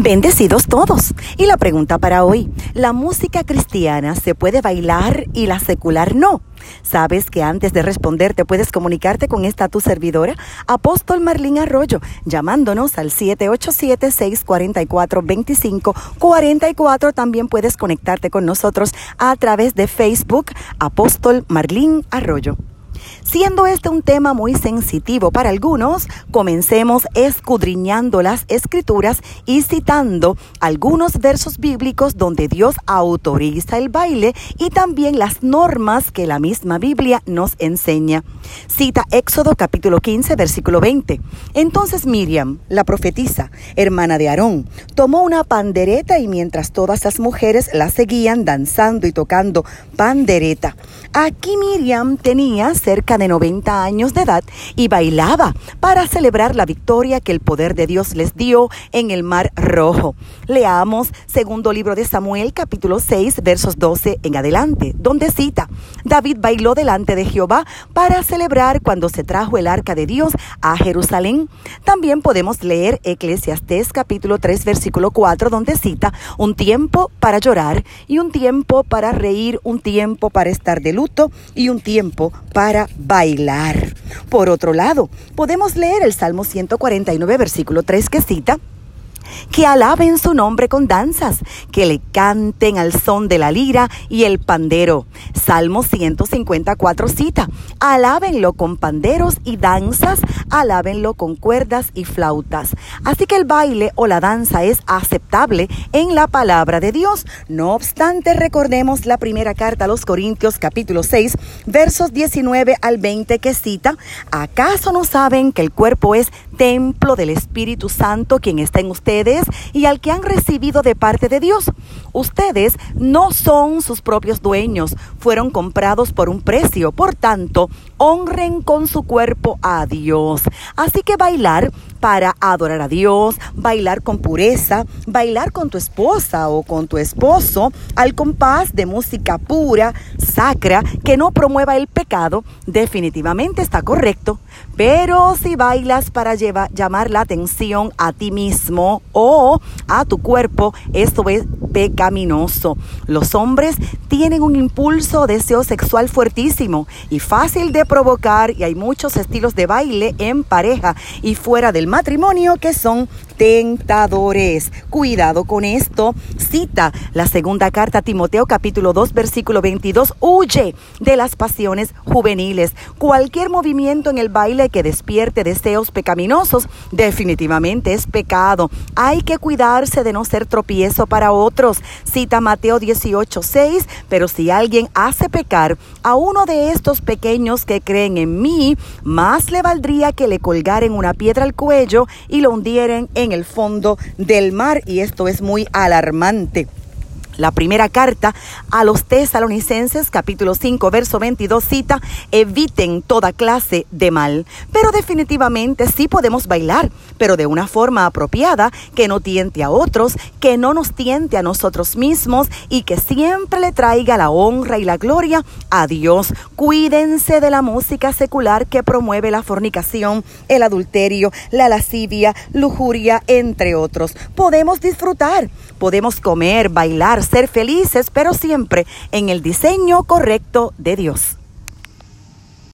Bendecidos todos. Y la pregunta para hoy, ¿la música cristiana se puede bailar y la secular no? ¿Sabes que antes de responder te puedes comunicarte con esta tu servidora? Apóstol Marlín Arroyo, llamándonos al 787-644-2544. También puedes conectarte con nosotros a través de Facebook, Apóstol Marlín Arroyo. Siendo este un tema muy sensitivo para algunos, comencemos escudriñando las escrituras y citando algunos versos bíblicos donde Dios autoriza el baile y también las normas que la misma Biblia nos enseña. Cita Éxodo capítulo 15 versículo 20. Entonces Miriam, la profetisa, hermana de Aarón, tomó una pandereta y mientras todas las mujeres la seguían danzando y tocando pandereta. Aquí Miriam tenía cerca de 90 años de edad y bailaba para celebrar la victoria que el poder de Dios les dio en el Mar Rojo. Leamos segundo libro de Samuel capítulo 6 versos 12 en adelante, donde cita, David bailó delante de Jehová para celebrar cuando se trajo el arca de Dios a Jerusalén. También podemos leer Eclesiastés capítulo 3 versículo 4 donde cita, un tiempo para llorar y un tiempo para reír, un tiempo para estar de luto y un tiempo para bailar. Por otro lado, podemos leer el Salmo 149, versículo 3 que cita, que alaben su nombre con danzas, que le canten al son de la lira y el pandero. Salmo 154 cita, alábenlo con panderos y danzas, alábenlo con cuerdas y flautas. Así que el baile o la danza es aceptable en la palabra de Dios. No obstante, recordemos la primera carta a los Corintios capítulo 6, versos 19 al 20 que cita, ¿acaso no saben que el cuerpo es templo del Espíritu Santo quien está en ustedes y al que han recibido de parte de Dios? Ustedes no son sus propios dueños, fueron comprados por un precio, por tanto, honren con su cuerpo a Dios. Así que bailar para adorar a Dios, bailar con pureza, bailar con tu esposa o con tu esposo al compás de música pura, sacra, que no promueva el pecado, definitivamente está correcto. Pero si bailas para llamar la atención a ti mismo o a tu cuerpo, esto es pecaminoso. Los hombres tienen un impulso deseo sexual fuertísimo y fácil de provocar y hay muchos estilos de baile en pareja y fuera del matrimonio que son tentadores. Cuidado con esto. Cita la segunda carta a Timoteo capítulo 2 versículo 22. Huye de las pasiones juveniles. Cualquier movimiento en el baile que despierte deseos pecaminosos definitivamente es pecado. Hay que cuidarse de no ser tropiezo para otros. Cita Mateo 18, 6. Pero si alguien hace pecar a uno de estos pequeños que creen en mí, más le valdría que le colgaren una piedra al cuello y lo hundieren en el fondo del mar y esto es muy alarmante. La primera carta a los tesalonicenses, capítulo 5, verso 22, cita, eviten toda clase de mal. Pero definitivamente sí podemos bailar, pero de una forma apropiada, que no tiente a otros, que no nos tiente a nosotros mismos y que siempre le traiga la honra y la gloria a Dios. Cuídense de la música secular que promueve la fornicación, el adulterio, la lascivia, lujuria, entre otros. Podemos disfrutar, podemos comer, bailar, ser felices, pero siempre en el diseño correcto de Dios.